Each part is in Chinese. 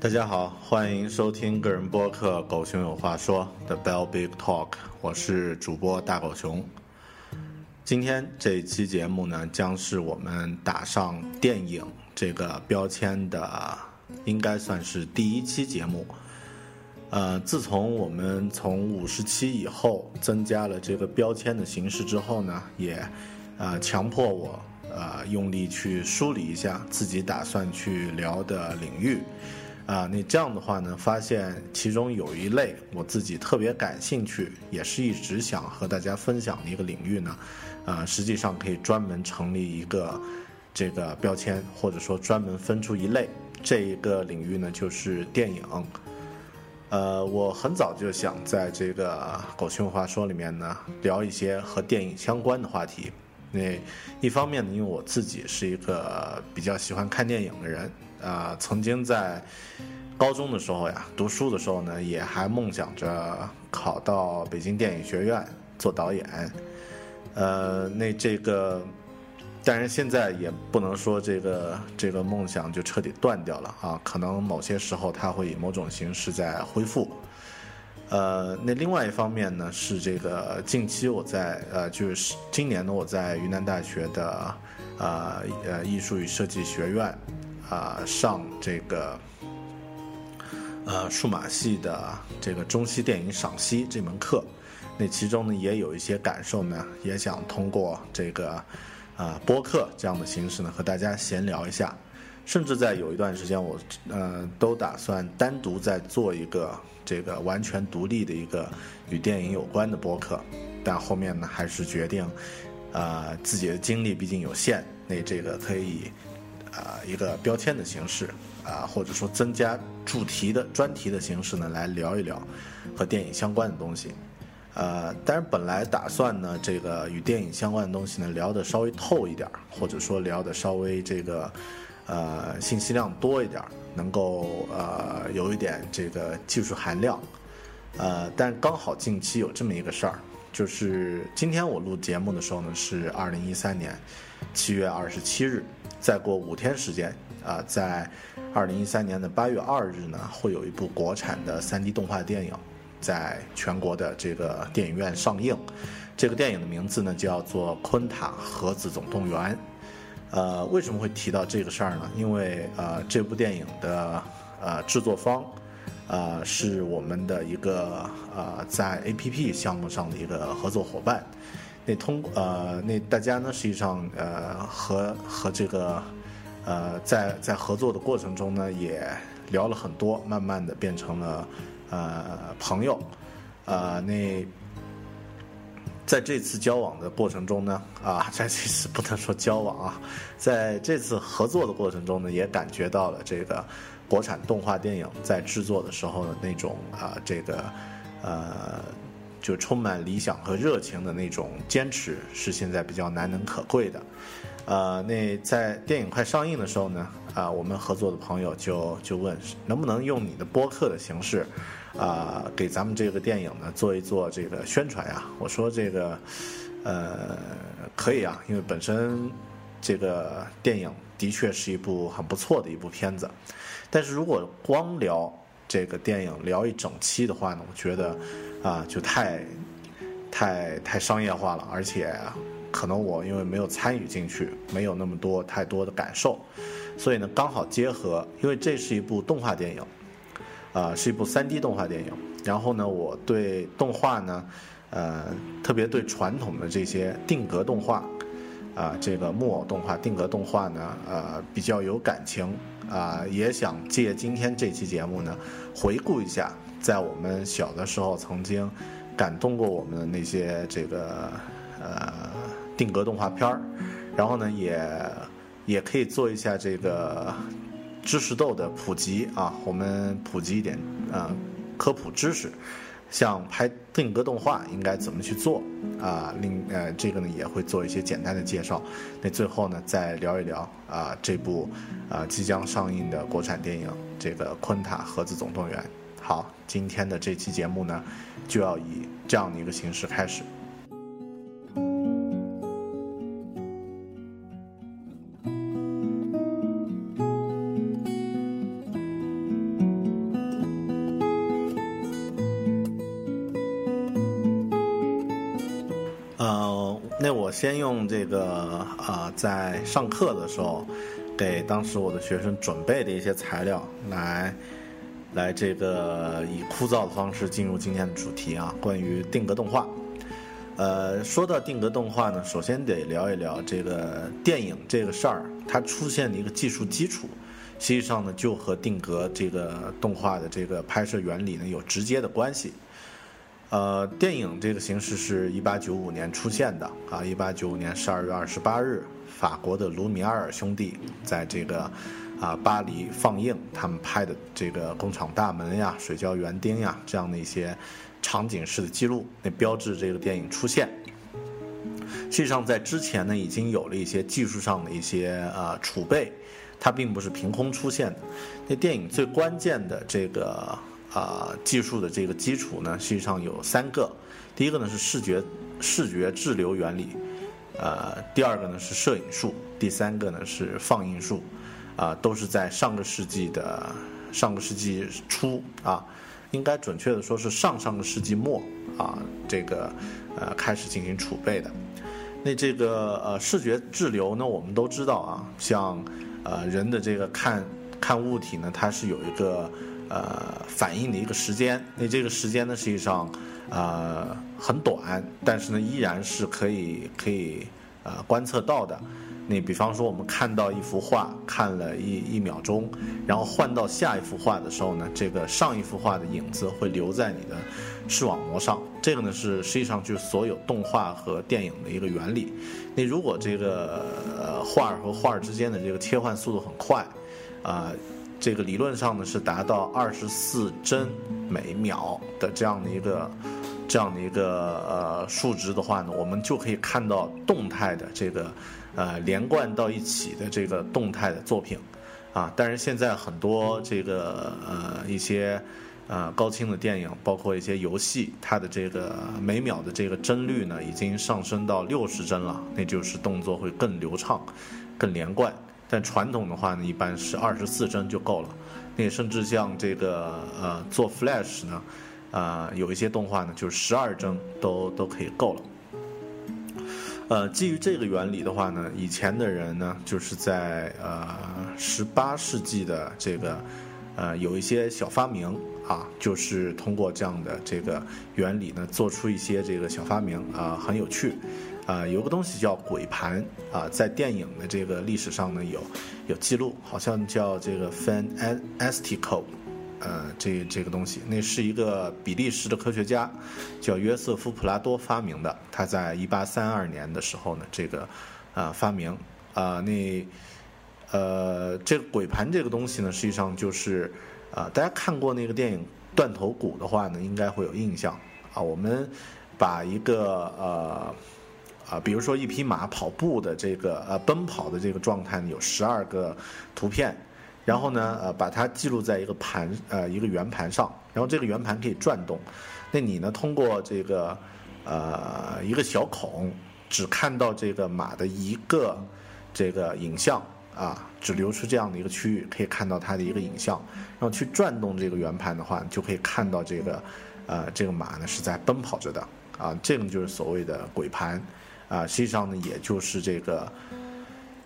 大家好，欢迎收听个人播客《狗熊有话说》的 Bell Big Talk，我是主播大狗熊。今天这一期节目呢，将是我们打上电影这个标签的，应该算是第一期节目。呃，自从我们从五十期以后增加了这个标签的形式之后呢，也呃强迫我呃用力去梳理一下自己打算去聊的领域。啊，那这样的话呢，发现其中有一类我自己特别感兴趣，也是一直想和大家分享的一个领域呢，啊，实际上可以专门成立一个这个标签，或者说专门分出一类，这一个领域呢就是电影。呃，我很早就想在这个狗熊话说里面呢聊一些和电影相关的话题。那一方面呢，因为我自己是一个比较喜欢看电影的人。啊，曾经在高中的时候呀，读书的时候呢，也还梦想着考到北京电影学院做导演。呃，那这个，但是现在也不能说这个这个梦想就彻底断掉了啊，可能某些时候它会以某种形式在恢复。呃，那另外一方面呢，是这个近期我在呃，就是今年呢，我在云南大学的呃呃艺术与设计学院。啊，上这个呃数码系的这个中西电影赏析这门课，那其中呢也有一些感受呢，也想通过这个啊播客这样的形式呢和大家闲聊一下，甚至在有一段时间我呃都打算单独再做一个这个完全独立的一个与电影有关的播客，但后面呢还是决定啊自己的精力毕竟有限，那这个可以。啊，一个标签的形式啊，或者说增加主题的专题的形式呢，来聊一聊和电影相关的东西。呃，但是本来打算呢，这个与电影相关的东西呢，聊得稍微透一点，或者说聊得稍微这个呃信息量多一点，能够呃有一点这个技术含量。呃，但刚好近期有这么一个事儿，就是今天我录节目的时候呢，是二零一三年七月二十七日。再过五天时间，啊，在二零一三年的八月二日呢，会有一部国产的三 D 动画电影，在全国的这个电影院上映。这个电影的名字呢，叫做《昆塔盒子总动员》。呃，为什么会提到这个事儿呢？因为呃，这部电影的呃制作方，呃，是我们的一个呃在 APP 项目上的一个合作伙伴。那通呃，那大家呢，实际上呃，和和这个呃，在在合作的过程中呢，也聊了很多，慢慢的变成了呃朋友，呃，那在这次交往的过程中呢，啊，在这次不能说交往啊，在这次合作的过程中呢，也感觉到了这个国产动画电影在制作的时候的那种啊、这个呃，就充满理想和热情的那种坚持，是现在比较难能可贵的。呃，那在电影快上映的时候呢，啊、我们合作的朋友就就问，能不能用你的播客的形式，啊、给咱们这个电影呢做一做这个宣传呀？我说这个，呃，可以啊，因为本身这个电影的确是一部很不错的一部片子，但是如果光聊这个电影聊一整期的话呢，我觉得啊、就太太太商业化了，而且可能我因为没有参与进去，没有那么多太多的感受，所以呢，刚好结合，因为这是一部动画电影，啊、是一部 3D 动画电影。然后呢，我对动画呢，呃，特别对传统的这些定格动画，啊、这个木偶动画、定格动画呢，呃，比较有感情，啊、也想借今天这期节目呢，回顾一下在我们小的时候曾经感动过我们的那些这个呃定格动画片儿，然后呢，也也可以做一下这个知识豆的普及啊，我们普及一点啊、呃科普知识，像拍定格动画应该怎么去做啊？另呃，这个呢也会做一些简单的介绍。那最后呢，再聊一聊啊这部啊即将上映的国产电影这个《昆塔盒子总动员》。好，今天的这期节目呢，就要以这样的一个形式开始。呃，那我先用这个啊、呃在上课的时候，给当时我的学生准备的一些材料来，来这个以枯燥的方式进入今天的主题啊，关于定格动画。呃，说到定格动画呢，首先得聊一聊这个电影这个事儿，它出现的一个技术基础，实际上呢，就和定格这个动画的这个拍摄原理呢有直接的关系。呃，电影这个形式是一八九五年出现的啊，一八九五年十二月二十八日，法国的卢米埃尔兄弟在这个啊巴黎放映他们拍的这个工厂大门呀、水浇园丁呀这样的一些场景式的记录，那标志这个电影出现。实际上，在之前呢，已经有了一些技术上的一些呃储备，它并不是凭空出现的。那电影最关键的这个啊、技术的这个基础呢，实际上有三个。第一个呢是视觉视觉滞留原理，呃，第二个呢是摄影术，第三个呢是放映术，啊、都是在上个世纪的上个世纪初啊，应该准确的说是上上个世纪末啊，这个呃开始进行储备的。那这个呃视觉滞留呢，我们都知道啊，像呃人的这个看看物体呢，它是有一个呃反应的一个时间。那这个时间呢，实际上呃很短，但是呢依然是可以可以呃观测到的。你比方说，我们看到一幅画，看了一一秒钟，然后换到下一幅画的时候呢，这个上一幅画的影子会留在你的视网膜上。这个呢是实际上就是所有动画和电影的一个原理。那如果这个画儿和画儿之间的这个切换速度很快，啊、这个理论上呢是达到二十四帧每秒的这样的一个这样的一个呃数值的话呢，我们就可以看到动态的这个呃连贯到一起的这个动态的作品啊。但是现在很多这个呃一些呃高清的电影，包括一些游戏，它的这个每秒的这个帧率呢已经上升到六十帧了，那就是动作会更流畅、更连贯。但传统的话呢，一般是二十四帧就够了。那甚至像这个呃做 Flash 呢，啊、有一些动画呢就是十二帧都都可以够了。呃，基于这个原理的话呢，以前的人呢，就是在呃十八世纪的这个呃有一些小发明啊，就是通过这样的这个原理呢，做出一些这个小发明啊，很有趣。啊、有个东西叫鬼盘啊、在电影的这个历史上呢有有记录，好像叫这个 Fantastico，呃，这这个东西，那是一个比利时的科学家，叫约瑟夫·普拉多发明的。他在一八三二年的时候呢，这个呃发明啊、那呃，这个鬼盘这个东西呢，实际上就是啊，大家看过那个电影《断头谷》的话呢，应该会有印象啊。我们把一个呃啊，比如说一匹马跑步的这个呃奔跑的这个状态呢，有十二个图片，然后呢呃把它记录在一个盘呃一个圆盘上，然后这个圆盘可以转动。那你呢，通过这个呃一个小孔。只看到这个马的一个这个影像啊，只留出这样的一个区域，可以看到它的一个影像。然后去转动这个圆盘的话，就可以看到这个呃这个马呢是在奔跑着的啊。这个就是所谓的鬼盘啊，实际上呢也就是这个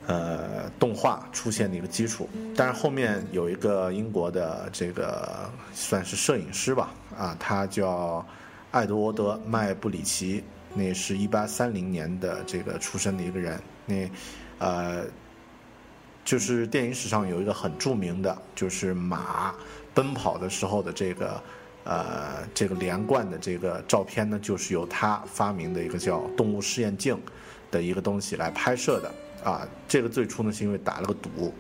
呃动画出现的一个基础。但是后面有一个英国的这个算是摄影师吧啊，他叫艾德沃德麦布里奇。那是一八三零年的这个出生的一个人，那，呃，就是电影史上有一个很著名的，就是马奔跑的时候的这个，呃，这个连贯的这个照片呢，就是由他发明的一个叫动物试验镜的一个东西来拍摄的。啊，这个最初呢是因为打了个赌，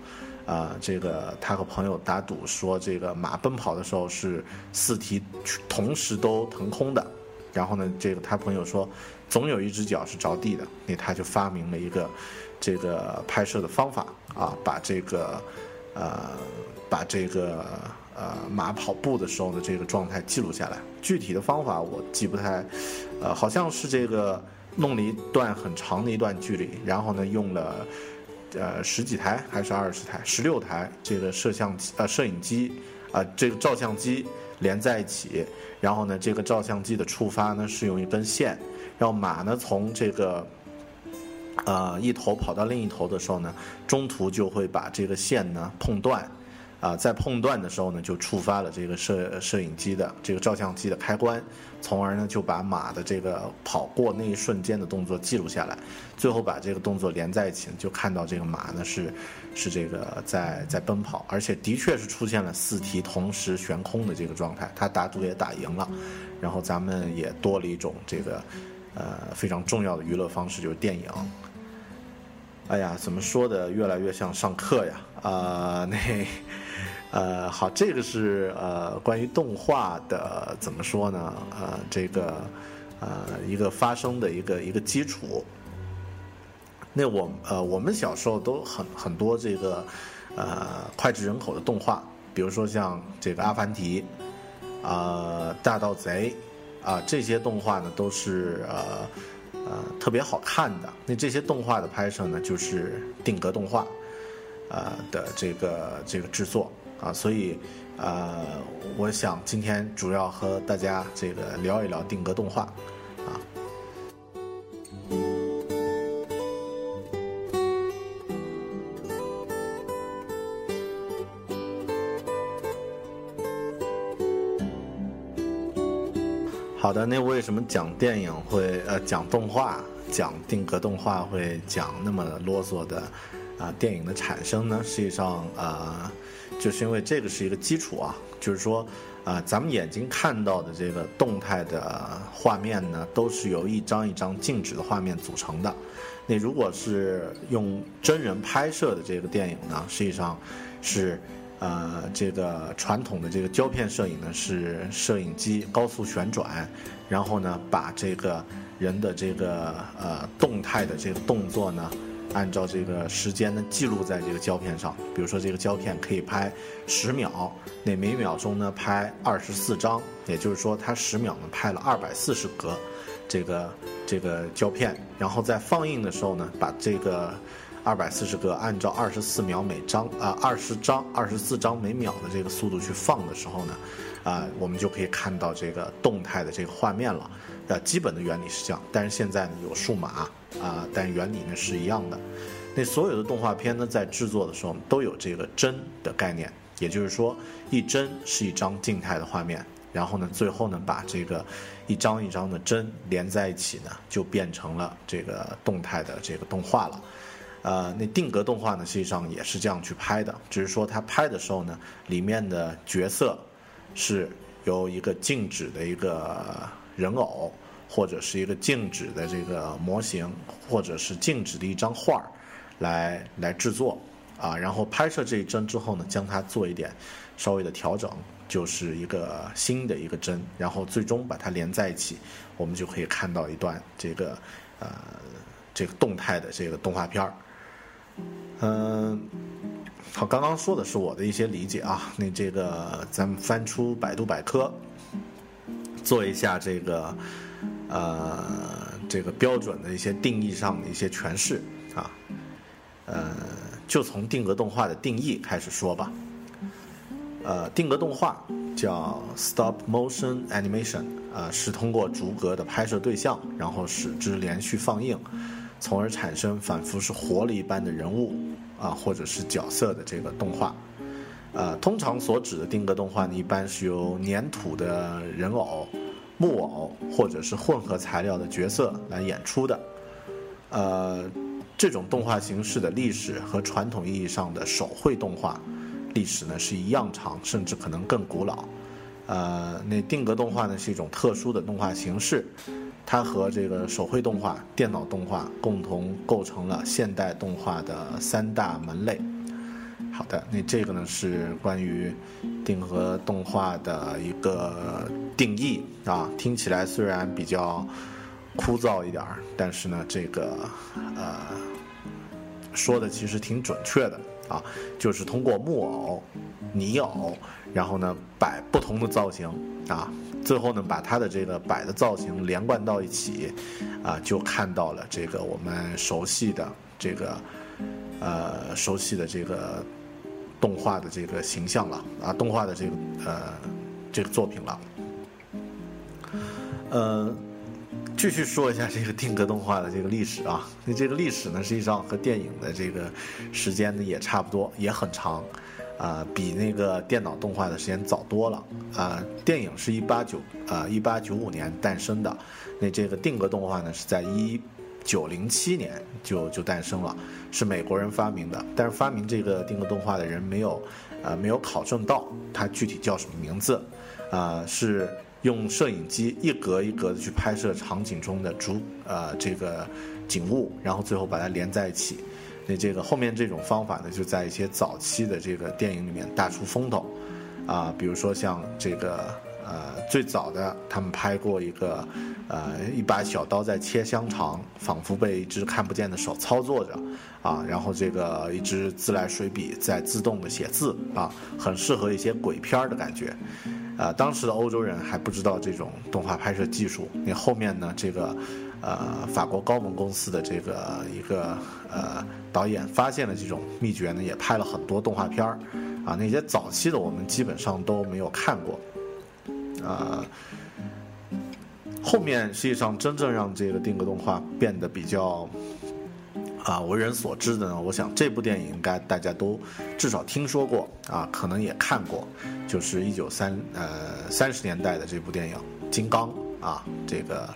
啊，这个他和朋友打赌说，这个马奔跑的时候是四蹄同时都腾空的。然后呢，这个他朋友说，总有一只脚是着地的，那他就发明了一个这个拍摄的方法啊，把这个呃把这个呃马跑步的时候的这个状态记录下来。具体的方法我记不太，呃，好像是这个弄了一段很长的一段距离，然后呢用了呃十几台还是二十台，十六台这个摄像机呃摄影机啊这个照相机。连在一起，然后呢，这个照相机的触发呢是用一根线，然后马呢从这个，呃一头跑到另一头的时候呢，中途就会把这个线呢碰断。啊，在碰断的时候呢，就触发了这个摄摄影机的这个照相机的开关，从而呢就把马的这个跑过那一瞬间的动作记录下来，最后把这个动作连在一起，就看到这个马呢是是这个在在奔跑，而且的确是出现了四蹄同时悬空的这个状态，他打赌也打赢了，然后咱们也多了一种这个呃非常重要的娱乐方式，就是电影。哎呀，怎么说的越来越像上课呀？啊，那。呃，好，这个是呃关于动画的怎么说呢？呃，这个呃一个发生的一个一个基础。那我呃我们小时候都很很多这个呃脍炙人口的动画，比如说像这个阿凡提啊大盗贼啊这些动画呢都是呃呃特别好看的。那这些动画的拍摄呢，就是定格动画呃的这个这个制作。啊，所以，呃，我想今天主要和大家这个聊一聊定格动画，啊。好的，那为什么讲电影会呃讲动画讲定格动画会讲那么啰嗦的啊电影的产生呢？实际上啊。就是因为这个是一个基础啊，就是说，啊，咱们眼睛看到的这个动态的画面呢，都是由一张一张静止的画面组成的。那如果是用真人拍摄的这个电影呢，实际上是，呃，这个传统的这个胶片摄影呢，是摄影机高速旋转，然后呢，把这个人的这个呃动态的这个动作呢。按照这个时间呢记录在这个胶片上，比如说这个胶片可以拍十秒，那每秒钟呢拍二十四张，也就是说它十秒呢拍了二百四十格，这个这个胶片，然后在放映的时候呢，把这个二百四十个按照二十四秒每张啊二十张二十四张每秒的这个速度去放的时候呢，啊我们就可以看到这个动态的这个画面了。呃，基本的原理是这样，但是现在呢有数码啊，但原理呢是一样的。那所有的动画片呢，在制作的时候都有这个帧的概念，也就是说，一帧是一张静态的画面，然后呢，最后呢把这个一张一张的帧连在一起呢，就变成了这个动态的这个动画了。呃，那定格动画呢，实际上也是这样去拍的，只是说它拍的时候呢，里面的角色是由一个静止的一个。人偶，或者是一个静止的这个模型，或者是静止的一张画儿，来来制作，啊，然后拍摄这一帧之后呢，将它做一点稍微的调整，就是一个新的一个帧，然后最终把它连在一起，我们就可以看到一段这个呃这个动态的这个动画片儿。嗯，好，刚刚说的是我的一些理解啊，那这个咱们翻出百度百科，做一下这个呃这个标准的一些定义上的一些诠释啊，呃，就从定格动画的定义开始说吧。呃，定格动画叫 stop motion animation，呃，是通过逐格的拍摄对象，然后使之连续放映。从而产生仿佛是活了一般的人物啊，或者是角色的这个动画，呃，通常所指的定格动画呢，一般是由粘土的人偶、木偶或者是混合材料的角色来演出的。呃，这种动画形式的历史和传统意义上的手绘动画历史呢是一样长，甚至可能更古老。呃，那定格动画呢是一种特殊的动画形式。它和这个手绘动画、电脑动画共同构成了现代动画的三大门类。好的，那这个呢是关于定格动画的一个定义啊，听起来虽然比较枯燥一点儿，但是呢，这个呃说的其实挺准确的啊，就是通过木偶、泥偶，然后呢摆不同的造型啊。最后呢，把它的这个摆的造型连贯到一起，啊，就看到了这个我们熟悉的这个，呃，熟悉的这个动画的这个形象了啊，动画的这个呃这个作品了。呃，继续说一下这个定格动画的这个历史啊，那这个历史呢，实际上和电影的这个时间呢也差不多，也很长。啊，比那个电脑动画的时间早多了。啊，电影是一八九啊一八九五年诞生的，那这个定格动画呢是在一九零七年就就诞生了，是美国人发明的。但是发明这个定格动画的人没有，呃，没有考证到他具体叫什么名字。啊，是用摄影机一格一格的去拍摄场景中的主呃这个景物，然后最后把它连在一起。那这个后面这种方法呢，就在一些早期的这个电影里面大出风头，啊，比如说像这个呃最早的他们拍过一个，呃一把小刀在切香肠，仿佛被一只看不见的手操作着，啊，然后这个一支自来水笔在自动的写字，啊，很适合一些鬼片的感觉，啊，当时的欧洲人还不知道这种动画拍摄技术，那后面呢这个。呃，法国高蒙公司的这个一个呃导演发现了这种秘诀呢，也拍了很多动画片儿，啊，那些早期的我们基本上都没有看过，啊，后面实际上真正让这个定格动画变得比较啊为人所知的呢，我想这部电影应该大家都至少听说过啊，可能也看过，就是一九三呃三十年代的这部电影《金刚》啊，这个。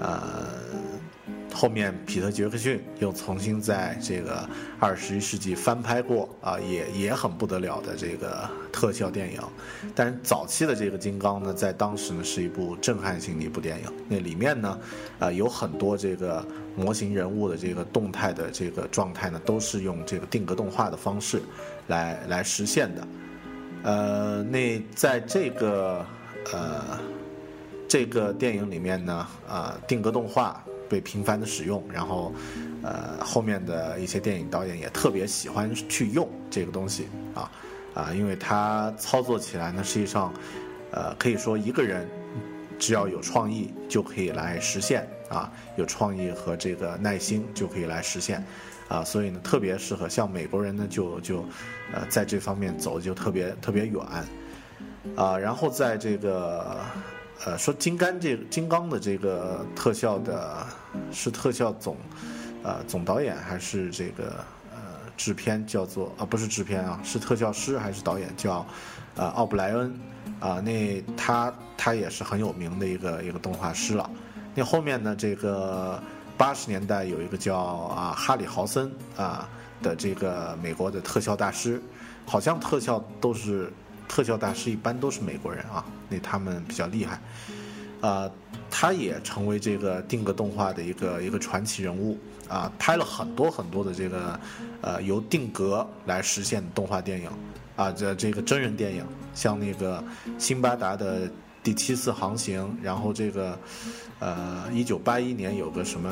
呃，后面皮特·杰克逊又重新在这个二十一世纪翻拍过啊，也也很不得了的这个特效电影。但是早期的这个金刚呢，在当时呢是一部震撼性的一部电影。那里面呢，啊有很多这个模型人物的这个动态的这个状态呢，都是用这个定格动画的方式来来实现的。呃，那在这个呃。这个电影里面呢，呃，定格动画被频繁的使用，然后，呃，后面的一些电影导演也特别喜欢去用这个东西啊，啊，因为它操作起来呢，实际上，呃，可以说一个人只要有创意就可以来实现啊，有创意和这个耐心就可以来实现，啊，所以呢，特别适合像美国人呢，就就，呃，在这方面走的就特别特别远，啊，然后在这个。呃，说金刚这金刚的这个特效的，是特效总，呃，总导演还是这个呃制片叫做啊，不是制片啊，是特效师还是导演叫，呃，奥布莱恩，啊，那他他也是很有名的一个一个动画师了。那后面呢，这个八十年代有一个叫啊哈里豪森啊的这个美国的特效大师，好像特效都是。特效大师一般都是美国人啊，那他们比较厉害，呃，他也成为这个定格动画的一个一个传奇人物啊，拍了很多很多的这个呃由定格来实现的动画电影，啊，这这个真人电影，像那个辛巴达的第七次航行，然后这个呃一九八一年有个什么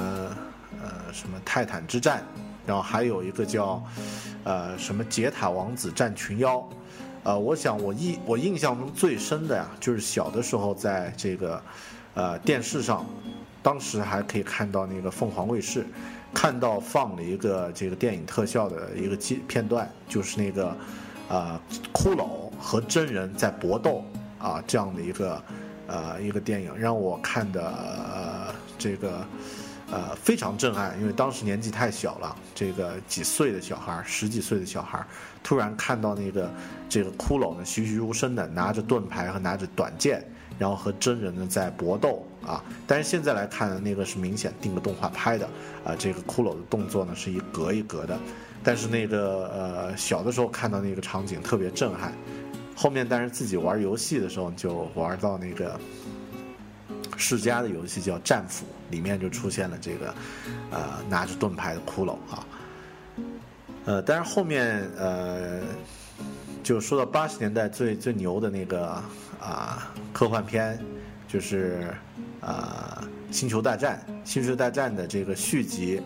呃什么泰坦之战，然后还有一个叫呃什么杰塔王子战群妖。呃，我想我印我印象中最深的呀，就是小的时候在这个，呃电视上，当时还可以看到那个凤凰卫视，看到放了一个这个电影特效的一个片片段，就是那个，呃骷髅和真人在搏斗啊这样的一个，呃一个电影，让我看的呃这个。呃，非常震撼，因为当时年纪太小了，这个几岁的小孩十几岁的小孩突然看到那个这个骷髅呢，栩栩如生的拿着盾牌和拿着短剑，然后和真人呢在搏斗啊。但是现在来看呢，那个是明显定格动画拍的啊，这个骷髅的动作呢是一格一格的。但是那个呃，小的时候看到那个场景特别震撼，后面但是自己玩游戏的时候就玩到那个。世嘉的游戏叫《战斧》，里面就出现了这个，呃，拿着盾牌的骷髅啊。呃，但是后面呃，就说到八十年代最最牛的那个啊科幻片，就是啊《星球大战》。《星球大战》的这个续集，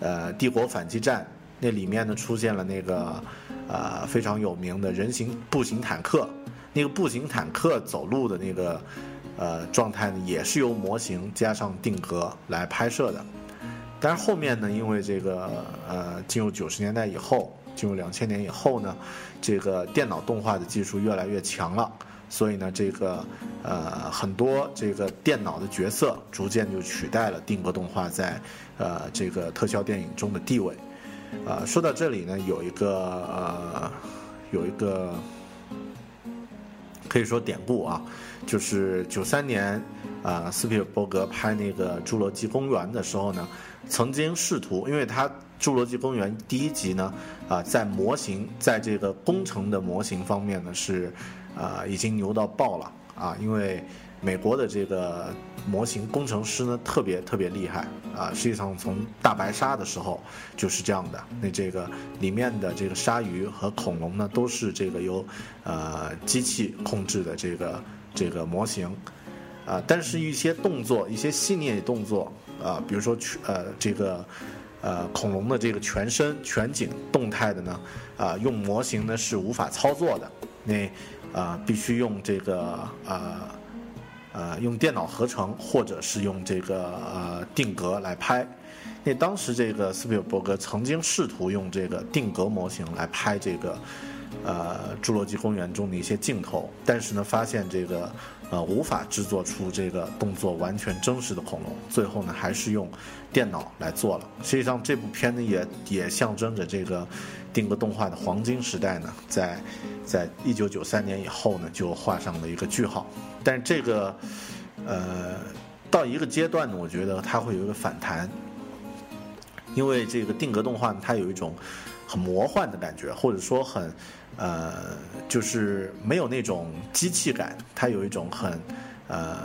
呃，《帝国反击战》，那里面呢出现了那个呃非常有名的人形步行坦克，那个步行坦克走路的那个。呃，状态呢也是由模型加上定格来拍摄的，但是后面呢，因为这个呃，进入九十年代以后，进入两千年以后呢，这个电脑动画的技术越来越强了，所以呢，这个呃很多这个电脑的角色逐渐就取代了定格动画在呃这个特效电影中的地位。啊，说到这里呢，有一个呃有一个可以说典故啊。就是九三年，啊，斯皮尔伯格拍那个《侏罗纪公园》的时候呢，曾经试图，因为他《侏罗纪公园》第一集呢，啊，在模型，在这个工程的模型方面呢，是，啊，已经牛到爆了啊！因为美国的这个模型工程师呢，特别特别厉害啊！实际上从大白鲨的时候就是这样的，那这个里面的这个鲨鱼和恐龙呢，都是这个由，呃，机器控制的这个。这个模型，啊，但是一些动作，一些细腻的动作，啊，比如说呃这个，呃恐龙的这个全身全景动态的呢，啊，用模型呢是无法操作的，那啊必须用这个呃呃用电脑合成或者是用这个呃定格来拍，那当时这个斯皮尔伯格曾经试图用这个定格模型来拍这个。呃，《侏罗纪公园》中的一些镜头，但是呢，发现这个呃无法制作出这个动作完全真实的恐龙，最后呢，还是用电脑来做了。实际上，这部片呢，也也象征着这个定格动画的黄金时代呢，在在一九九三年以后呢，就画上了一个句号。但是这个呃，到一个阶段呢，我觉得它会有一个反弹，因为这个定格动画它有一种很魔幻的感觉，或者说很。呃，就是没有那种机器感，它有一种很，呃，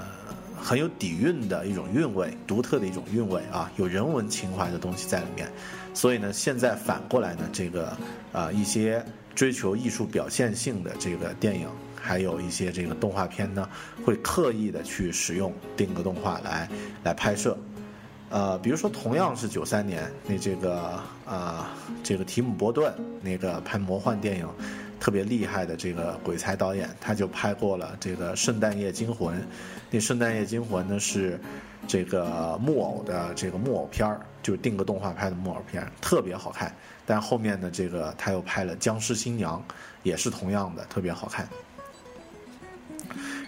很有底蕴的一种韵味，独特的一种韵味啊，有人文情怀的东西在里面。所以呢，现在反过来呢，这个呃，一些追求艺术表现性的这个电影，还有一些这个动画片呢，会刻意的去使用定格动画来来拍摄。呃，比如说同样是九三年，那这个啊，这个提姆·伯顿那个拍魔幻电影。特别厉害的这个鬼才导演，他就拍过了这个《圣诞夜惊魂》。那《圣诞夜惊魂》呢是这个木偶的这个木偶片儿，就是定格动画拍的木偶片，特别好看。但后面呢，这个他又拍了《僵尸新娘》，也是同样的特别好看。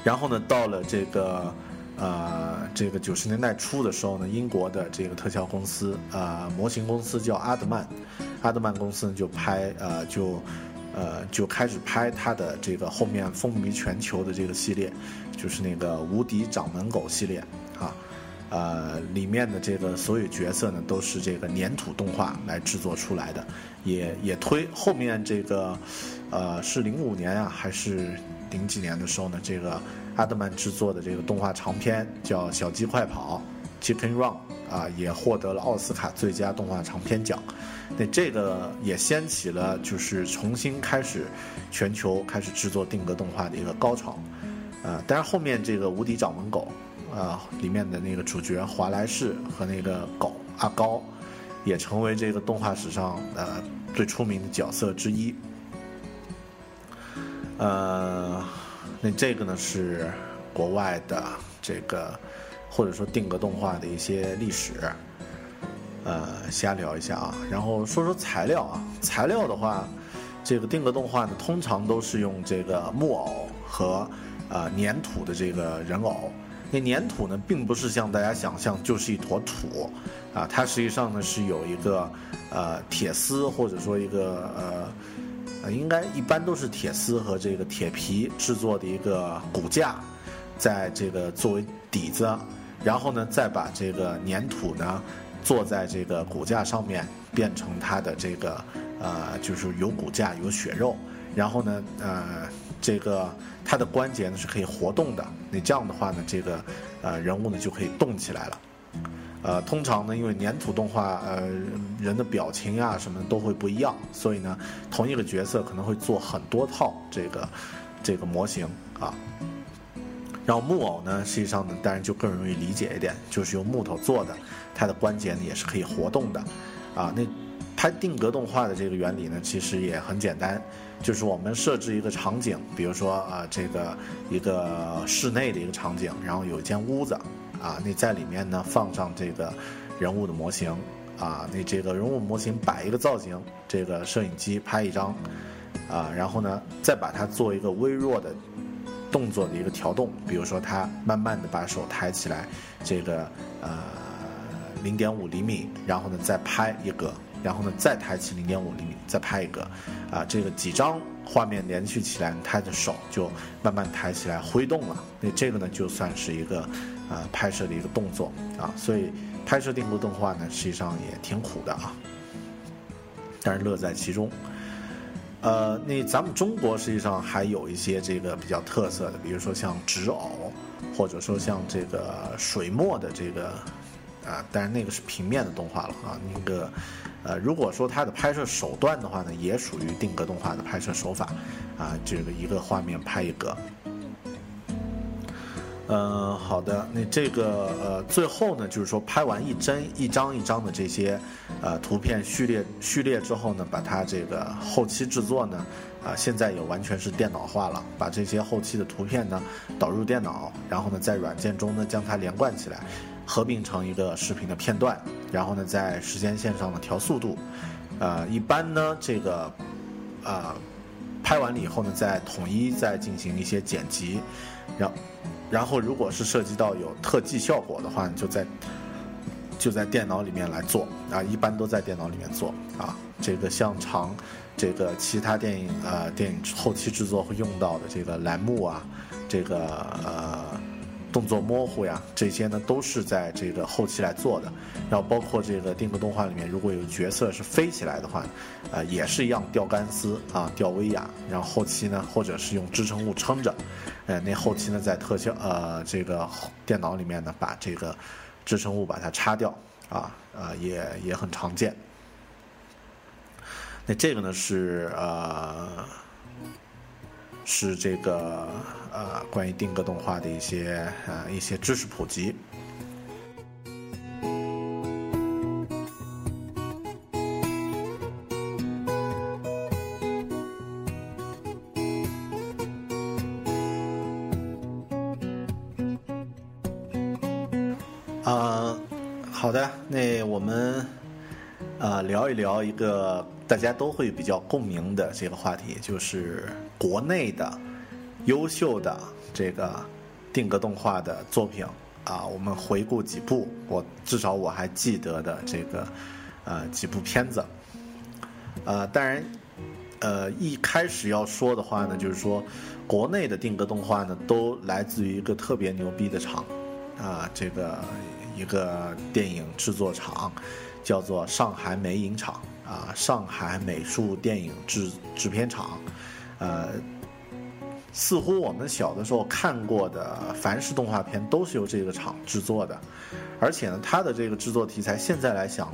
然后呢，到了这个呃这个九十年代初的时候呢，英国的这个特效公司啊模型公司叫阿德曼，阿德曼公司呢就拍呃就。呃，就开始拍他的这个后面风靡全球的这个系列，就是那个《无敌掌门狗》系列啊，呃，里面的这个所有角色呢都是这个粘土动画来制作出来的，也也推后面这个，呃，是零五年啊还是零几年的时候呢？这个阿德曼制作的这个动画长片叫《小鸡快跑》，Chicken Run》啊，也获得了奥斯卡最佳动画长片奖。那这个也掀起了就是重新开始全球开始制作定格动画的一个高潮。呃，但是后面这个《无敌掌门狗》啊里面的那个主角华莱士和那个狗阿高，也成为这个动画史上呃最出名的角色之一。呃，这个呢是国外的这个或者说定格动画的一些历史，呃，瞎聊一下啊。然后说说材料啊，材料的话，这个定格动画呢通常都是用这个木偶和呃粘土的这个人偶。那粘土呢，并不是像大家想象就是一坨土啊，它实际上呢是有一个呃铁丝或者说一个呃。应该一般都是铁丝和这个铁皮制作的一个骨架，在这个作为底子，然后呢，再把这个粘土呢坐在这个骨架上面，变成它的这个呃，就是有骨架有血肉，然后呢，呃，这个它的关节呢是可以活动的，那这样的话呢，这个呃人物呢就可以动起来了。呃，通常呢，因为粘土动画，呃，人的表情啊什么都会不一样，所以呢，同一个角色可能会做很多套这个这个模型啊。然后木偶呢，实际上呢，当然就更容易理解一点，就是用木头做的，它的关节呢也是可以活动的啊。那拍定格动画的这个原理呢，其实也很简单，就是我们设置一个场景，比如说啊，这个一个室内的一个场景，然后有一间屋子。啊，你在里面呢放上这个人物的模型，啊，你这个人物模型摆一个造型，这个摄影机拍一张，啊，然后呢再把它做一个微弱的动作的一个调动，比如说他慢慢的把手抬起来，这个呃零点五厘米，然后呢再拍一个，然后呢再抬起零点五厘米，再拍一个，啊，这个几张画面连续起来，他的手就慢慢抬起来挥动了，那这个呢就算是一个。啊，拍摄的一个动作啊，所以拍摄定格动画呢，实际上也挺苦的啊，但是乐在其中。呃，那咱们中国实际上还有一些这个比较特色的，比如说像纸偶，或者说像这个水墨的这个啊，但是那个是平面的动画了啊。那个呃，如果说它的拍摄手段的话呢，也属于定格动画的拍摄手法啊，这个一个画面拍一个。嗯，好的。那这个呃，最后呢，就是说拍完一帧一张一张的这些呃图片序列序列之后呢，把它这个后期制作呢，啊，现在也完全是电脑化了。把这些后期的图片呢导入电脑，然后呢在软件中呢将它连贯起来，合并成一个视频的片段，然后呢在时间线上呢调速度。呃，一般呢这个啊拍完了以后呢，再统一再进行一些剪辑，然。然后，如果是涉及到有特技效果的话，你就在就在电脑里面来做啊，一般都在电脑里面做啊。这个像长这个其他电影呃电影后期制作会用到的这个栏目啊，这个呃动作模糊呀，这些呢都是在这个后期来做的。然后包括这个定格动画里面，如果有角色是飞起来的话，呃也是一样吊钢丝啊，吊威亚，然后后期呢或者是用支撑物撑着。呃，那后期呢，在特效呃这个电脑里面呢，把这个支撑物把它擦掉啊，呃也也很常见。那这个呢是呃是这个呃关于定格动画的一些呃一些知识普及。我们，呃聊一聊一个大家都会比较共鸣的这个话题，就是国内的优秀的这个定格动画的作品啊。我们回顾几部，我至少我还记得的这个呃几部片子。呃，当然，呃一开始要说的话呢，就是说国内的定格动画呢，都来自于一个特别牛逼的厂啊，这个一个电影制作厂。叫做上海美影厂啊，上海美术电影制制片厂，呃，似乎我们小的时候看过的凡是动画片都是由这个厂制作的，而且呢，它的这个制作题材现在来想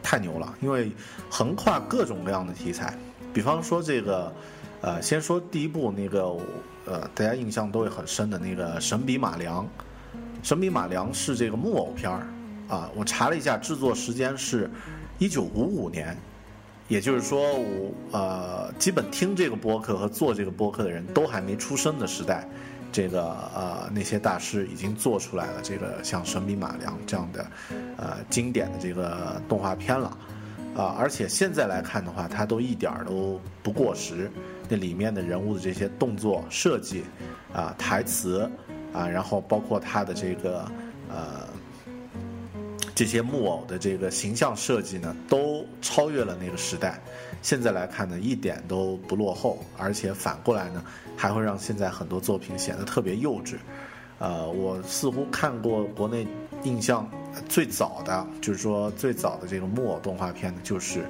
太牛了，因为横跨各种各样的题材。比方说这个，呃，先说第一部那个，呃，大家印象都会很深的那个《神笔马良》。《神笔马良》是这个木偶片儿，啊，我查了一下，制作时间是一九五五年。也就是说，我呃，基本听这个播客和做这个播客的人都还没出生的时代，这个呃那些大师已经做出来了这个像《神笔马良》这样的呃经典的这个动画片了，啊，而且现在来看的话，它都一点儿都不过时，那里面的人物的这些动作设计啊、台词啊，然后包括它的这个呃。这些木偶的这个形象设计呢，都超越了那个时代。现在来看呢，一点都不落后，而且反过来呢，还会让现在很多作品显得特别幼稚。呃，我似乎看过国内印象最早的，就是说最早的这个木偶动画片呢，就是《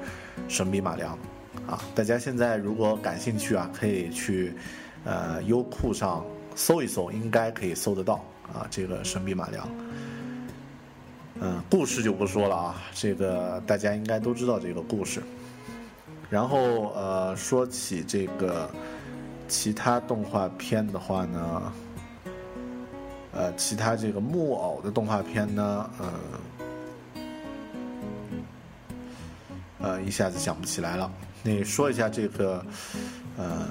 神笔马良》啊。大家现在如果感兴趣啊，可以去呃优酷上搜一搜，应该可以搜得到啊。这个《神笔马良》。嗯，故事就不说了啊，这个大家应该都知道这个故事。然后呃，说起这个其他动画片的话呢，呃，其他这个木偶的动画片呢，呃，呃，一下子想不起来了。你说一下这个呃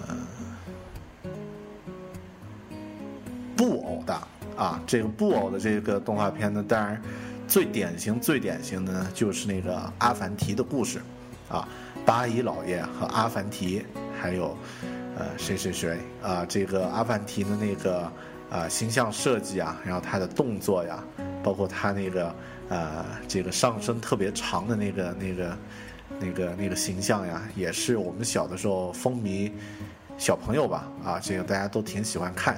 布偶的啊，这个布偶的这个动画片呢，当然。最典型、最典型的呢，就是那个阿凡提的故事，啊，八姨老爷和阿凡提，还有，呃，谁谁谁啊？这个阿凡提的那个啊形象设计啊，然后他的动作呀，包括他那个呃这个上身特别长的那个那个那个那个形象呀，也是我们小的时候风靡小朋友吧？啊，这个大家都挺喜欢看，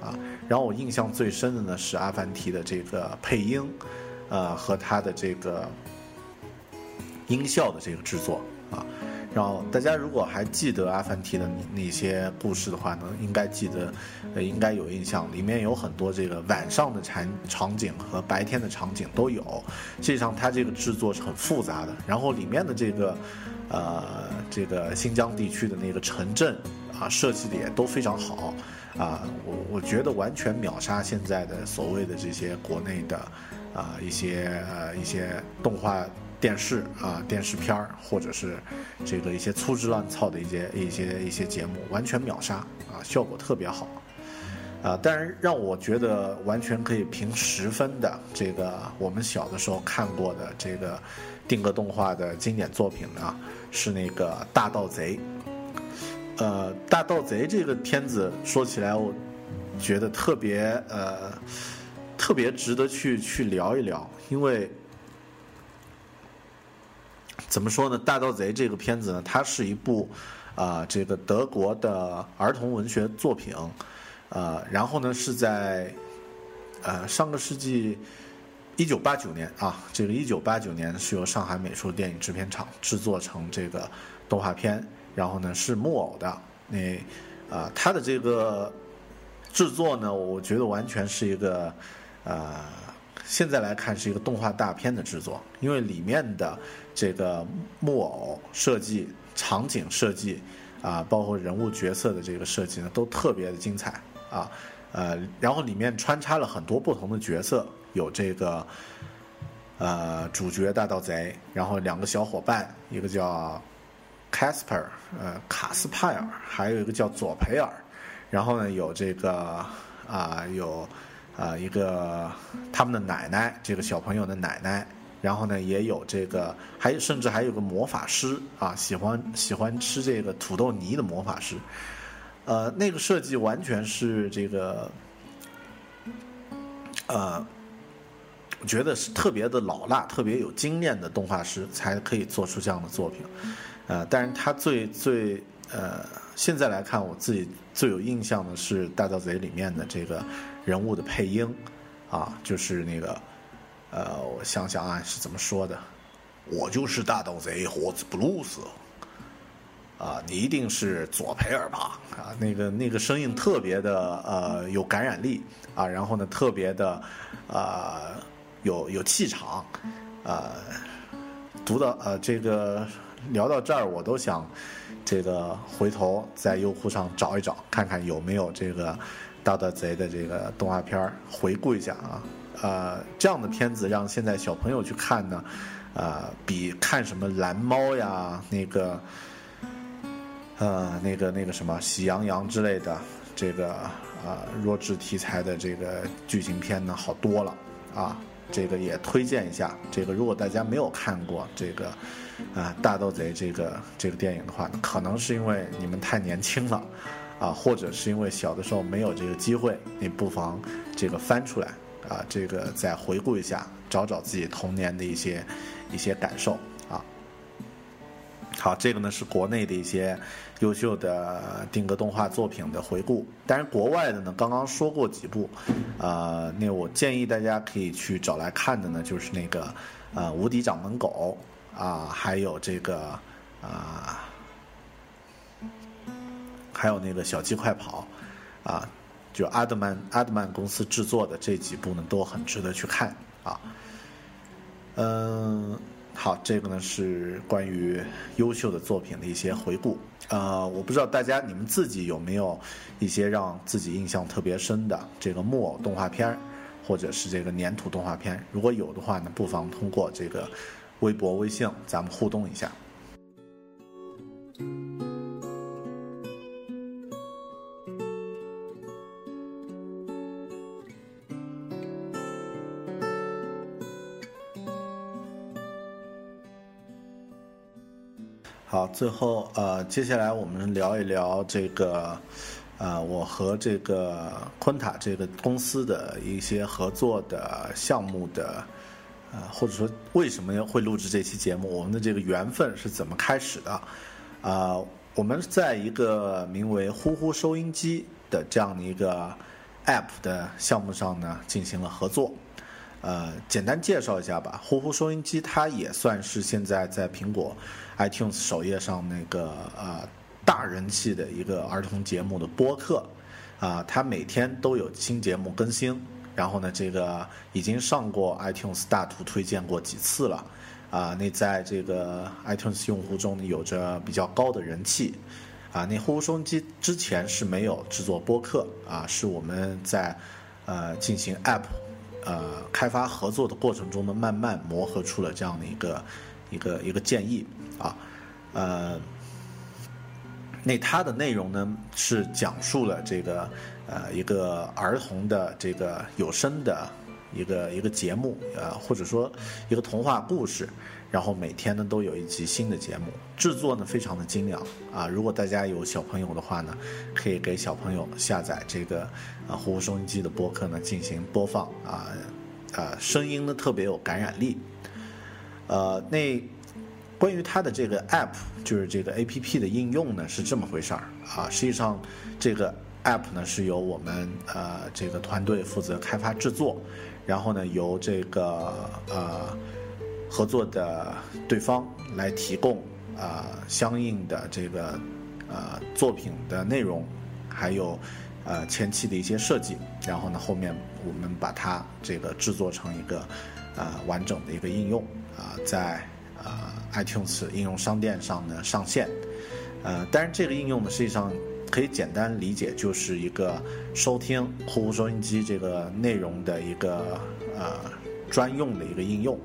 啊，然后我印象最深的呢是阿凡提的这个配音。呃，和他的这个音效的这个制作啊，然后大家如果还记得阿凡提的那些故事的话呢，应该记得，呃，应该有印象，里面有很多这个晚上的场场景和白天的场景都有。实际上，它这个制作是很复杂的，然后里面的这个呃，这个新疆地区的那个城镇啊，设计的也都非常好啊，我我觉得完全秒杀现在的所谓的这些国内的。啊，一些呃一些动画电视啊电视片儿，或者是这个一些粗制滥造的一些一些一些节目，完全秒杀啊，效果特别好啊。但是让我觉得完全可以评十分的，这个我们小的时候看过的这个定格动画的经典作品呢，是那个《大盗贼》。呃，《大盗贼》这个片子说起来，我觉得特别呃。特别值得去去聊一聊，因为怎么说呢？《大盗贼》这个片子呢，它是一部啊，这个德国的儿童文学作品，呃，然后呢是在呃上个世纪一九八九年啊，这个一九八九年是由上海美术电影制片厂制作成这个动画片，然后呢是木偶的，那啊，它的这个制作呢，我觉得完全是一个。呃，现在来看是一个动画大片的制作，因为里面的这个木偶设计、场景设计啊，包括人物角色的这个设计呢，都特别的精彩啊。呃，然后里面穿插了很多不同的角色，有这个呃主角大盗贼，然后两个小伙伴，一个叫 Casper，呃卡斯派尔，还有一个叫佐培尔，然后呢有这个啊有。啊，一个他们的奶奶，这个小朋友的奶奶，然后呢，也有这个，还甚至还有个魔法师啊，喜欢喜欢吃这个土豆泥的魔法师，呃，那个设计完全是这个，呃，我觉得是特别的老辣，特别有经验的动画师才可以做出这样的作品，呃，但是他最最呃，现在来看，我自己最有印象的是《大盗贼》里面的这个。人物的配音，啊，就是那个，呃，我想想啊，是怎么说的？我就是大盗贼，活子布鲁斯，啊，你一定是佐培尔吧？啊，那个那个声音特别的呃有感染力啊，然后呢特别的啊有有气场啊。读到呃这个聊到这儿，我都想这个回头在优酷上找一找，看看有没有这个盗盗贼的这个动画片儿回顾一下啊。呃，这样的片子让现在小朋友去看呢，呃，比看什么蓝猫呀那个。呃，那个那个什么《喜羊羊》之类的，这个啊弱智题材的这个剧情片呢，好多了啊。这个也推荐一下。这个如果大家没有看过这个啊《大盗贼》这个这个电影的话，可能是因为你们太年轻了啊，或者是因为小的时候没有这个机会，你不妨这个翻出来啊，这个再回顾一下，找找自己童年的一些一些感受。好，这个呢是国内的一些优秀的定格动画作品的回顾。但是国外的呢，刚刚说过几部，呃，那我建议大家可以去找来看的呢，就是那个呃《无敌掌门狗》啊，还有这个啊，还有那个《小鸡快跑》啊，就阿德曼阿德曼公司制作的这几部呢，都很值得去看啊，嗯。好，这个呢是关于优秀的作品的一些回顾。呃，我不知道大家你们自己有没有一些让自己印象特别深的这个木偶动画片儿，或者是这个粘土动画片。如果有的话呢，不妨通过这个微博、微信，咱们互动一下。好，最后呃，接下来我们聊一聊这个，呃，我和这个昆塔这个公司的一些合作的项目的，呃，或者说为什么会录制这期节目，我们的这个缘分是怎么开始的？啊，我们在一个名为“呼呼收音机”的这样的一个 App 的项目上呢，进行了合作。呃，简单介绍一下吧。呼呼收音机，它也算是现在在苹果 iTunes 首页上那个呃大人气的一个儿童节目的播客。啊，它每天都有新节目更新。然后呢，这个已经上过 iTunes 大图推荐过几次了。啊，那在这个 iTunes 用户中有着比较高的人气。啊，那呼呼收音机之前是没有制作播客。啊，是我们在呃进行 App。呃，开发合作的过程中呢，慢慢磨合出了这样的一个一个一个建议啊，呃，那它的内容呢是讲述了这个呃一个儿童的这个有声的一个一个节目，呃或者说一个童话故事。然后每天呢都有一集新的节目，制作呢非常的精良啊！如果大家有小朋友的话呢，可以给小朋友下载这个呼呼收音机的播客呢进行播放啊啊，声音呢特别有感染力。呃，那关于它的这个 app，就是这个 app 的应用呢是这么回事儿啊，实际上这个 app 呢是由我们呃这个团队负责开发制作，然后呢由这个呃。合作的对方来提供啊相应的这个呃作品的内容，还有呃前期的一些设计，然后呢后面我们把它这个制作成一个呃完整的一个应用啊在呃 iTunes 应用商店上呢上线，呃但是这个应用呢实际上可以简单理解就是一个收听呼呼收音机这个内容的一个呃专用的一个应用。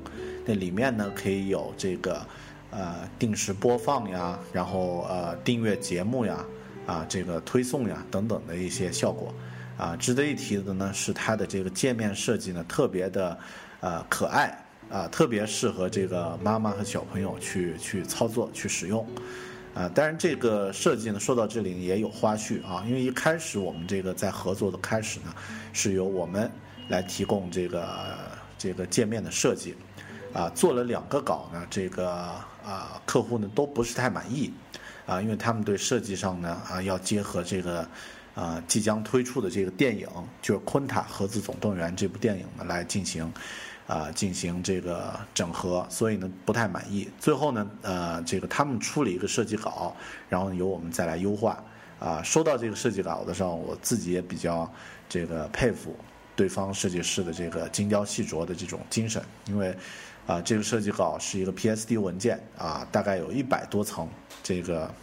那里面呢，可以有这个，呃，定时播放呀，然后呃，订阅节目呀，啊，这个推送呀等等的一些效果，啊，值得一提的呢是它的这个界面设计呢特别的，呃，可爱，啊，特别适合这个妈妈和小朋友去去操作去使用，啊，当然这个设计呢说到这里也有花絮啊，因为一开始我们这个在合作的开始呢，是由我们来提供这个这个界面的设计。啊，做了两个稿呢，这个啊客户呢都不是太满意，啊，因为他们对设计上呢啊要结合这个啊即将推出的这个电影，就是《昆塔盒子总动员》这部电影呢来进行啊进行这个整合，所以呢不太满意。最后呢，呃，这个他们出了一个设计稿，然后由我们再来优化。啊，收到这个设计稿的时候，我自己也比较这个佩服对方设计师的这个精雕细琢的这种精神，因为啊，这个设计稿是一个 PSD 文件啊，大概有一百多层，这个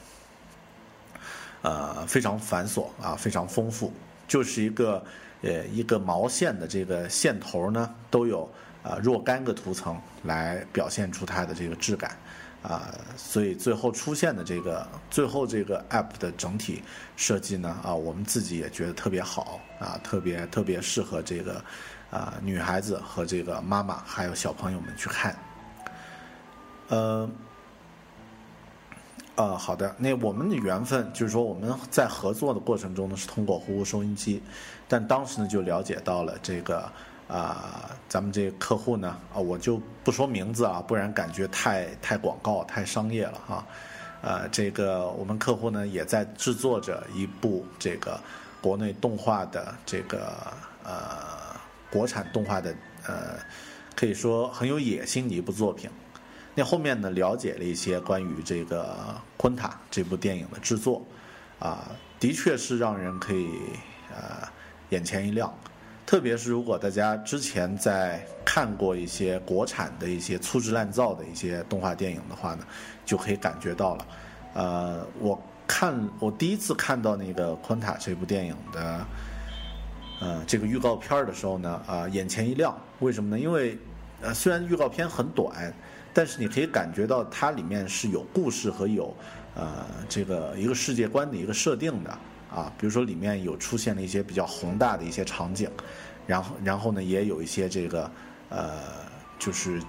呃非常繁琐啊，非常丰富，就是一个呃一个毛线的这个线头呢都有啊若干个图层来表现出它的这个质感。啊，所以最后出现的这个最后这个 app 的整体设计呢，啊，我们自己也觉得特别好啊，特别特别适合这个啊女孩子和这个妈妈还有小朋友们去看。呃，呃，好的，那我们的缘分就是说我们在合作的过程中呢是通过呼呼收音机，但当时呢就了解到了这个。啊，咱们这客户呢，啊，我就不说名字啊，不然感觉太太广告、太商业了哈。呃，这个我们客户呢也在制作着一部这个国内动画的这个呃国产动画的呃，可以说很有野心的一部作品。那后面呢了解了一些关于这个《昆塔》这部电影的制作，啊，的确是让人可以呃眼前一亮。特别是如果大家之前在看过一些国产的一些粗制滥造的一些动画电影的话呢，就可以感觉到了。呃，我看我第一次看到那个《昆塔》这部电影的呃这个预告片的时候呢，啊眼前一亮。为什么呢？因为呃虽然预告片很短，但是你可以感觉到它里面是有故事和有呃这个一个世界观的一个设定的。啊，比如说里面有出现了一些比较宏大的一些场景，然后然后呢也有一些这个呃就是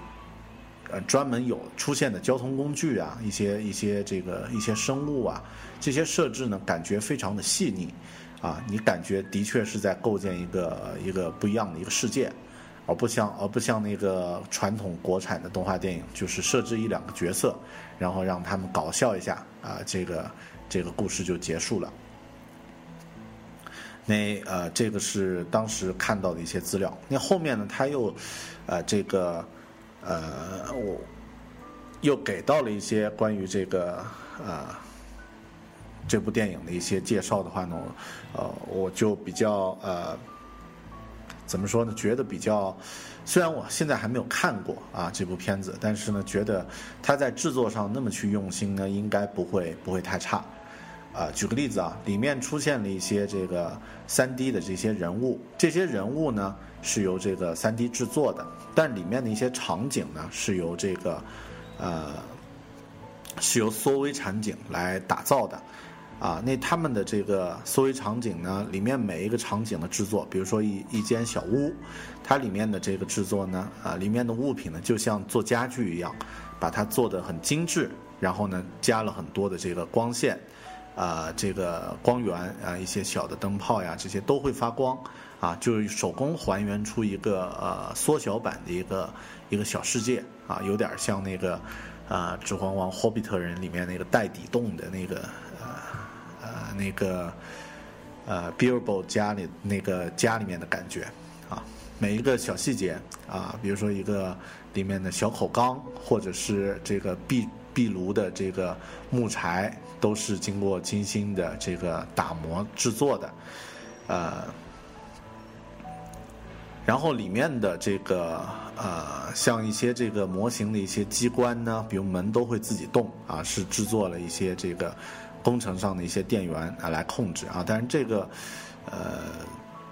呃专门有出现的交通工具啊，一些一些这个一些生物啊，这些设置呢感觉非常的细腻，啊，你感觉的确是在构建一个一个不一样的一个世界，而不像而不像那个传统国产的动画电影，就是设置一两个角色，然后让他们搞笑一下啊，这个这个故事就结束了。那呃，这个是当时看到的一些资料。那后面呢，他又，呃，这个，呃，我又给到了一些关于这个呃这部电影的一些介绍的话呢，呃，我就比较呃，怎么说呢？觉得比较，虽然我现在还没有看过啊这部片子，但是呢，觉得他在制作上那么去用心呢，应该不会不会太差。啊，举个例子啊，里面出现了一些这个三 D 的这些人物，这些人物呢是由这个三 D 制作的，但里面的一些场景呢是由这个呃是由缩微场景来打造的，啊，那他们的这个缩微场景呢，里面每一个场景的制作，比如说一一间小屋，它里面的这个制作呢，啊，里面的物品呢就像做家具一样，把它做的很精致，然后呢加了很多的这个光线。啊，这个光源啊，一些小的灯泡呀，这些都会发光，啊，就是手工还原出一个呃缩小版的一个一个小世界，啊，有点像那个啊《指环王》霍比特人里面那个带底洞的那个呃呃那个呃 Bilbo 家里那个家里面的感觉，啊，每一个小细节啊，比如说一个里面的小口缸，或者是这个壁壁炉的这个木材。都是经过精心的这个打磨制作的，呃，然后里面的这个呃，像一些这个模型的一些机关呢，比如门都会自己动啊，是制作了一些这个工程上的一些电源啊来控制啊。但是这个呃，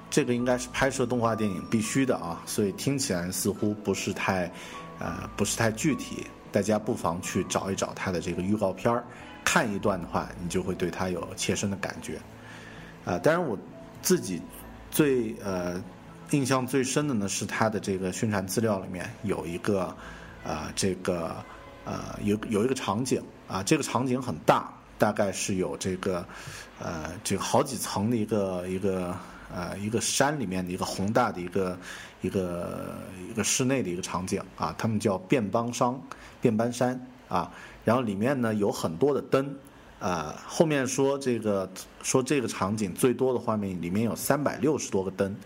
这个应该是拍摄动画电影必须的啊，所以听起来似乎不是太呃不是太具体，大家不妨去找一找它的这个预告片儿。看一段的话，你就会对他有切身的感觉，啊，当然我自己最呃印象最深的呢是他的这个宣传资料里面有一个啊这个呃有有一个场景啊这个场景很大，大概是有这个呃这个好几层的一个一个呃一个山里面的一个宏大的一个一个一个室内的一个场景啊，他们叫变邦山变班山啊。然后里面呢有很多的灯，啊，后面说这个说这个场景最多的画面里面有三百六十多个灯，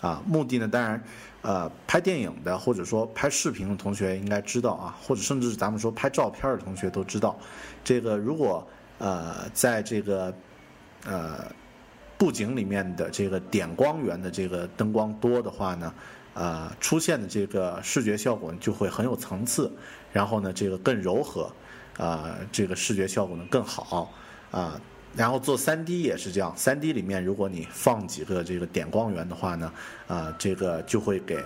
啊，目的呢，当然，呃，拍电影的或者说拍视频的同学应该知道啊，或者甚至是咱们说拍照片的同学都知道，这个如果呃在这个呃布景里面的这个点光源的这个灯光多的话呢，呃，出现的这个视觉效果就会很有层次，然后呢，这个更柔和，啊，这个视觉效果呢更好，啊。然后做三 D 也是这样，三 D 里面如果你放几个这个点光源的话呢，啊，这个就会给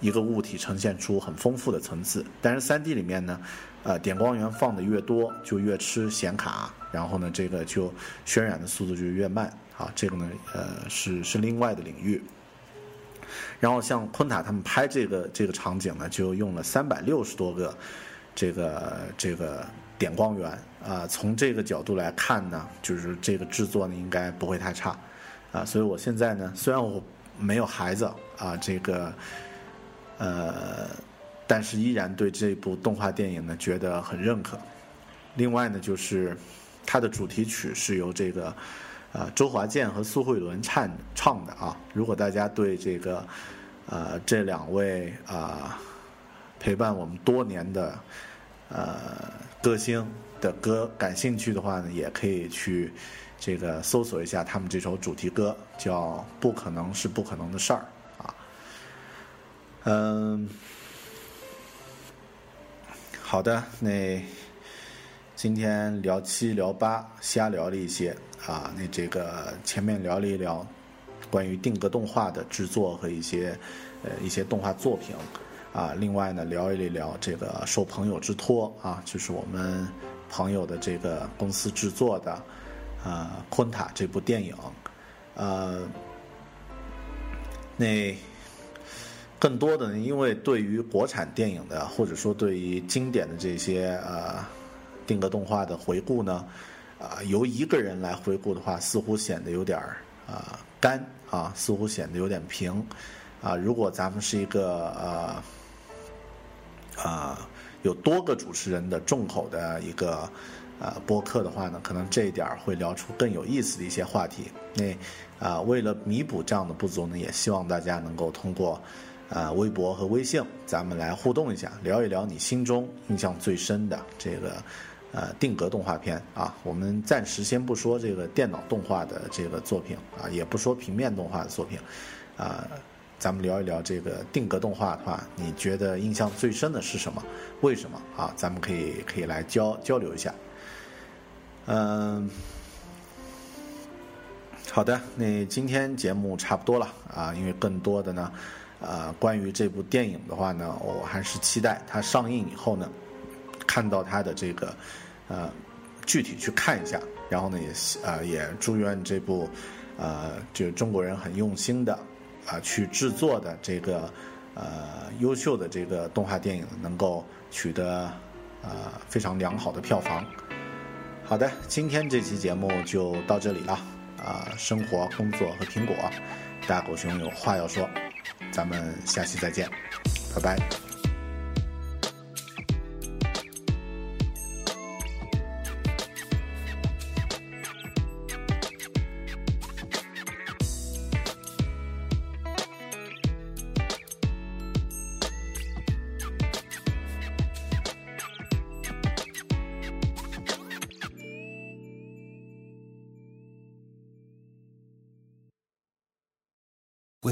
一个物体呈现出很丰富的层次。但是三 D 里面呢，呃，点光源放的越多，就越吃显卡，然后呢，这个就渲染的速度就越慢。啊，这个呢，呃，是是另外的领域。然后像昆塔他们拍这个这个场景呢，就用了三百六十多个这个这个。点光源啊，从这个角度来看呢，就是这个制作呢应该不会太差，啊，所以我现在呢，虽然我没有孩子啊，这个，呃，但是依然对这部动画电影呢觉得很认可。另外呢，就是它的主题曲是由这个啊周华健和苏慧伦唱唱的啊。如果大家对这个呃这两位啊陪伴我们多年的。呃，歌星的歌感兴趣的话呢，也可以去这个搜索一下他们这首主题歌，叫《不可能是不可能的事儿》啊。嗯，好的，那今天聊七聊八，瞎聊了一些啊。那这个前面聊了一聊关于定格动画的制作和一些呃一些动画作品。啊，另外呢，聊一聊这个受朋友之托啊，就是我们朋友的这个公司制作的，呃，《昆塔》这部电影，呃，那更多的呢，因为对于国产电影的，或者说对于经典的这些呃定格动画的回顾呢，啊，由一个人来回顾的话，似乎显得有点儿啊干啊，似乎显得有点平啊。如果咱们是一个呃。啊，有多个主持人的重口的一个呃播客的话呢，可能这一点会聊出更有意思的一些话题。那啊，为了弥补这样的不足呢，也希望大家能够通过啊微博和微信，咱们来互动一下，聊一聊你心中印象最深的这个呃定格动画片啊。我们暂时先不说这个电脑动画的这个作品啊，也不说平面动画的作品啊。咱们聊一聊这个定格动画的话，你觉得印象最深的是什么？为什么啊？咱们可以可以来交交流一下。嗯，好的，那今天节目差不多了啊，因为更多的呢，呃，关于这部电影的话呢，我还是期待它上映以后呢，看到它的这个呃具体去看一下，然后呢也呃也祝愿这部呃就中国人很用心的。啊，去制作的这个呃优秀的这个动画电影能够取得呃非常良好的票房。好的，今天这期节目就到这里了啊，生活、工作和苹果，大狗熊有话要说，咱们下期再见，拜拜。